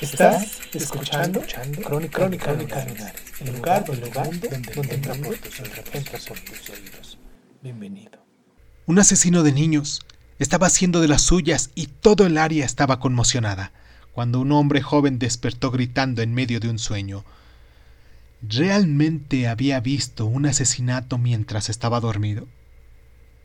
Estás escuchando, Crónica, Crónica, Crónica Lunares, el lugar, el lugar donde, donde tus oídos, entra por tus oídos. Bienvenido. Un asesino de niños estaba haciendo de las suyas y todo el área estaba conmocionada cuando un hombre joven despertó gritando en medio de un sueño. ¿Realmente había visto un asesinato mientras estaba dormido?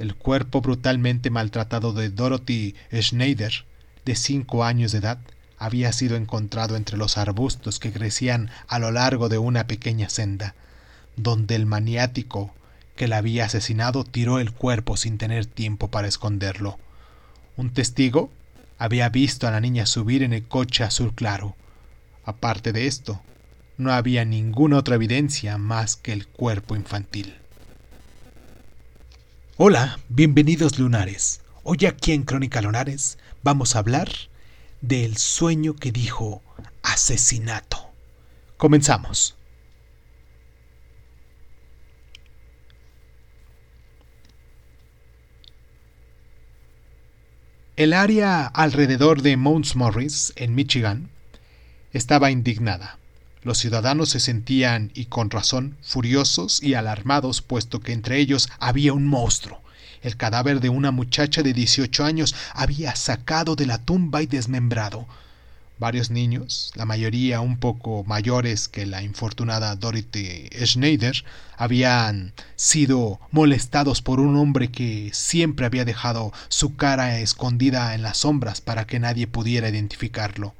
El cuerpo brutalmente maltratado de Dorothy Schneider, de cinco años de edad, había sido encontrado entre los arbustos que crecían a lo largo de una pequeña senda, donde el maniático que la había asesinado tiró el cuerpo sin tener tiempo para esconderlo. Un testigo había visto a la niña subir en el coche azul claro. Aparte de esto, no había ninguna otra evidencia más que el cuerpo infantil. Hola, bienvenidos lunares. Hoy aquí en Crónica Lunares vamos a hablar del sueño que dijo asesinato. Comenzamos. El área alrededor de Mount Morris, en Michigan, estaba indignada. Los ciudadanos se sentían, y con razón, furiosos y alarmados, puesto que entre ellos había un monstruo. El cadáver de una muchacha de 18 años había sacado de la tumba y desmembrado. Varios niños, la mayoría un poco mayores que la infortunada Dorothy Schneider, habían sido molestados por un hombre que siempre había dejado su cara escondida en las sombras para que nadie pudiera identificarlo.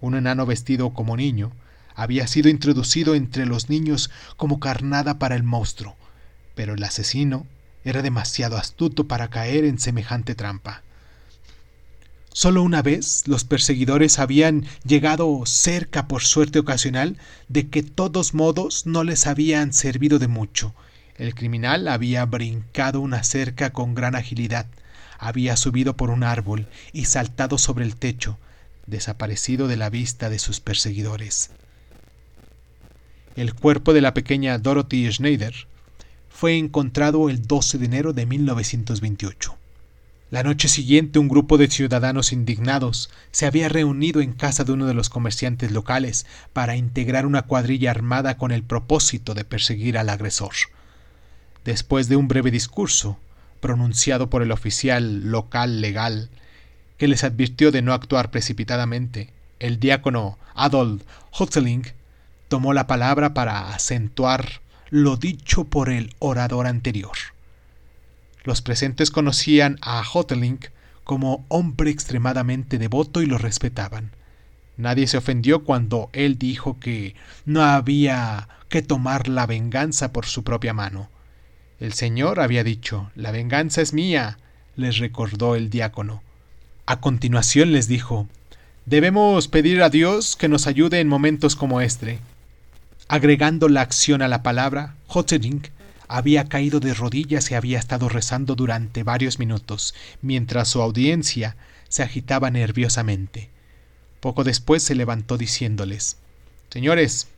Un enano vestido como niño había sido introducido entre los niños como carnada para el monstruo, pero el asesino era demasiado astuto para caer en semejante trampa. Solo una vez los perseguidores habían llegado cerca por suerte ocasional de que todos modos no les habían servido de mucho. El criminal había brincado una cerca con gran agilidad, había subido por un árbol y saltado sobre el techo, desaparecido de la vista de sus perseguidores. El cuerpo de la pequeña Dorothy Schneider fue encontrado el 12 de enero de 1928. La noche siguiente un grupo de ciudadanos indignados se había reunido en casa de uno de los comerciantes locales para integrar una cuadrilla armada con el propósito de perseguir al agresor. Después de un breve discurso, pronunciado por el oficial local legal, que les advirtió de no actuar precipitadamente, el diácono Adolf Hotzeling tomó la palabra para acentuar lo dicho por el orador anterior. Los presentes conocían a Hoteling como hombre extremadamente devoto y lo respetaban. Nadie se ofendió cuando él dijo que no había que tomar la venganza por su propia mano. El Señor había dicho, la venganza es mía, les recordó el diácono. A continuación les dijo, debemos pedir a Dios que nos ayude en momentos como este. Agregando la acción a la palabra, Hoteling había caído de rodillas y había estado rezando durante varios minutos, mientras su audiencia se agitaba nerviosamente. Poco después se levantó diciéndoles Señores,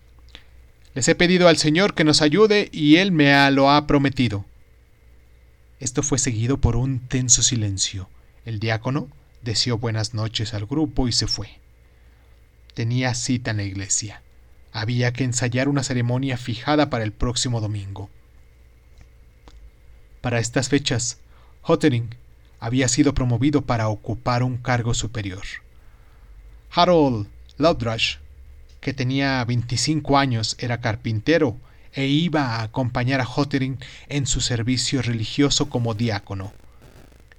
les he pedido al Señor que nos ayude y Él me lo ha prometido. Esto fue seguido por un tenso silencio. El diácono deseó buenas noches al grupo y se fue. Tenía cita en la iglesia. Había que ensayar una ceremonia fijada para el próximo domingo. Para estas fechas, Hottering había sido promovido para ocupar un cargo superior. Harold Loudrush, que tenía 25 años, era carpintero e iba a acompañar a Hottering en su servicio religioso como diácono.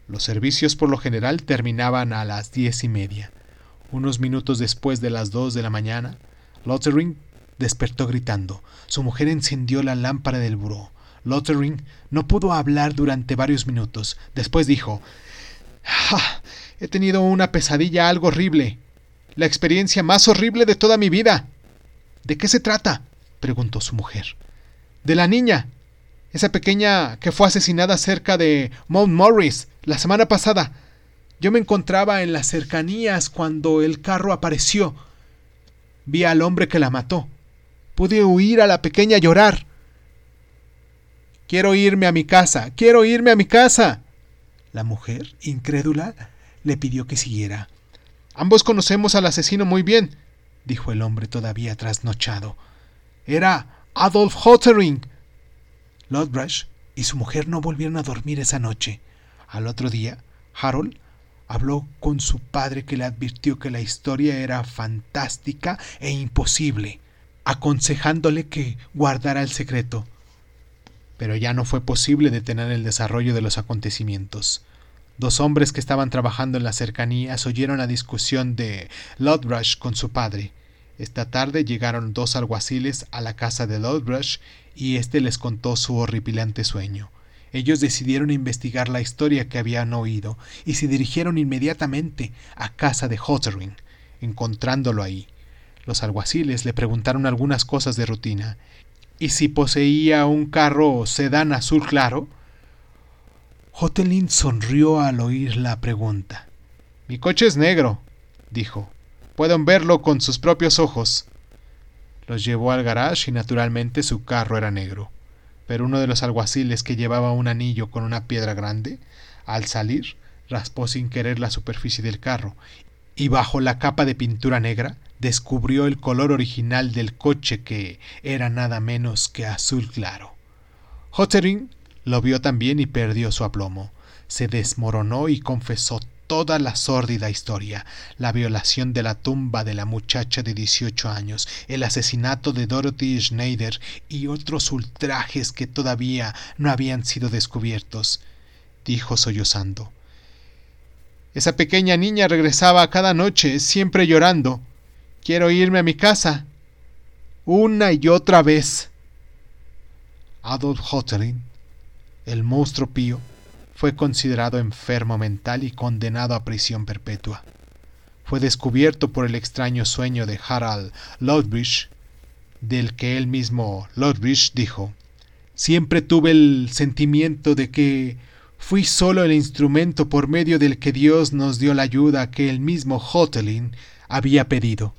Los servicios por lo general terminaban a las diez y media. Unos minutos después de las dos de la mañana, Lothering despertó gritando. Su mujer encendió la lámpara del buró. Lothering no pudo hablar durante varios minutos. Después dijo, "Ah, He tenido una pesadilla algo horrible. La experiencia más horrible de toda mi vida. ¿De qué se trata? preguntó su mujer. De la niña. Esa pequeña que fue asesinada cerca de Mount Morris la semana pasada. Yo me encontraba en las cercanías cuando el carro apareció. Vi al hombre que la mató. Pude oír a la pequeña llorar. Quiero irme a mi casa. Quiero irme a mi casa. La mujer, incrédula, le pidió que siguiera. Ambos conocemos al asesino muy bien, dijo el hombre todavía trasnochado. Era Adolf Hottering. Lodbrush y su mujer no volvieron a dormir esa noche. Al otro día, Harold habló con su padre que le advirtió que la historia era fantástica e imposible, aconsejándole que guardara el secreto. Pero ya no fue posible detener el desarrollo de los acontecimientos. Dos hombres que estaban trabajando en las cercanías oyeron la discusión de Lodbrush con su padre. Esta tarde llegaron dos alguaciles a la casa de Lodbrush y éste les contó su horripilante sueño. Ellos decidieron investigar la historia que habían oído y se dirigieron inmediatamente a casa de Hottering, encontrándolo ahí. Los alguaciles le preguntaron algunas cosas de rutina. ¿Y si poseía un carro sedán azul claro? Hotelin sonrió al oír la pregunta. Mi coche es negro, dijo. Pueden verlo con sus propios ojos. Los llevó al garage y naturalmente su carro era negro. Pero uno de los alguaciles que llevaba un anillo con una piedra grande, al salir, raspó sin querer la superficie del carro, y bajo la capa de pintura negra descubrió el color original del coche que era nada menos que azul claro. Hottering lo vio también y perdió su aplomo. Se desmoronó y confesó toda la sórdida historia, la violación de la tumba de la muchacha de 18 años, el asesinato de Dorothy Schneider y otros ultrajes que todavía no habían sido descubiertos, dijo sollozando. Esa pequeña niña regresaba cada noche, siempre llorando. Quiero irme a mi casa. Una y otra vez. Adolf Hottering el monstruo pío, fue considerado enfermo mental y condenado a prisión perpetua. Fue descubierto por el extraño sueño de Harald Lodbridge, del que él mismo Lodbridge dijo, Siempre tuve el sentimiento de que fui solo el instrumento por medio del que Dios nos dio la ayuda que el mismo Hotelin había pedido.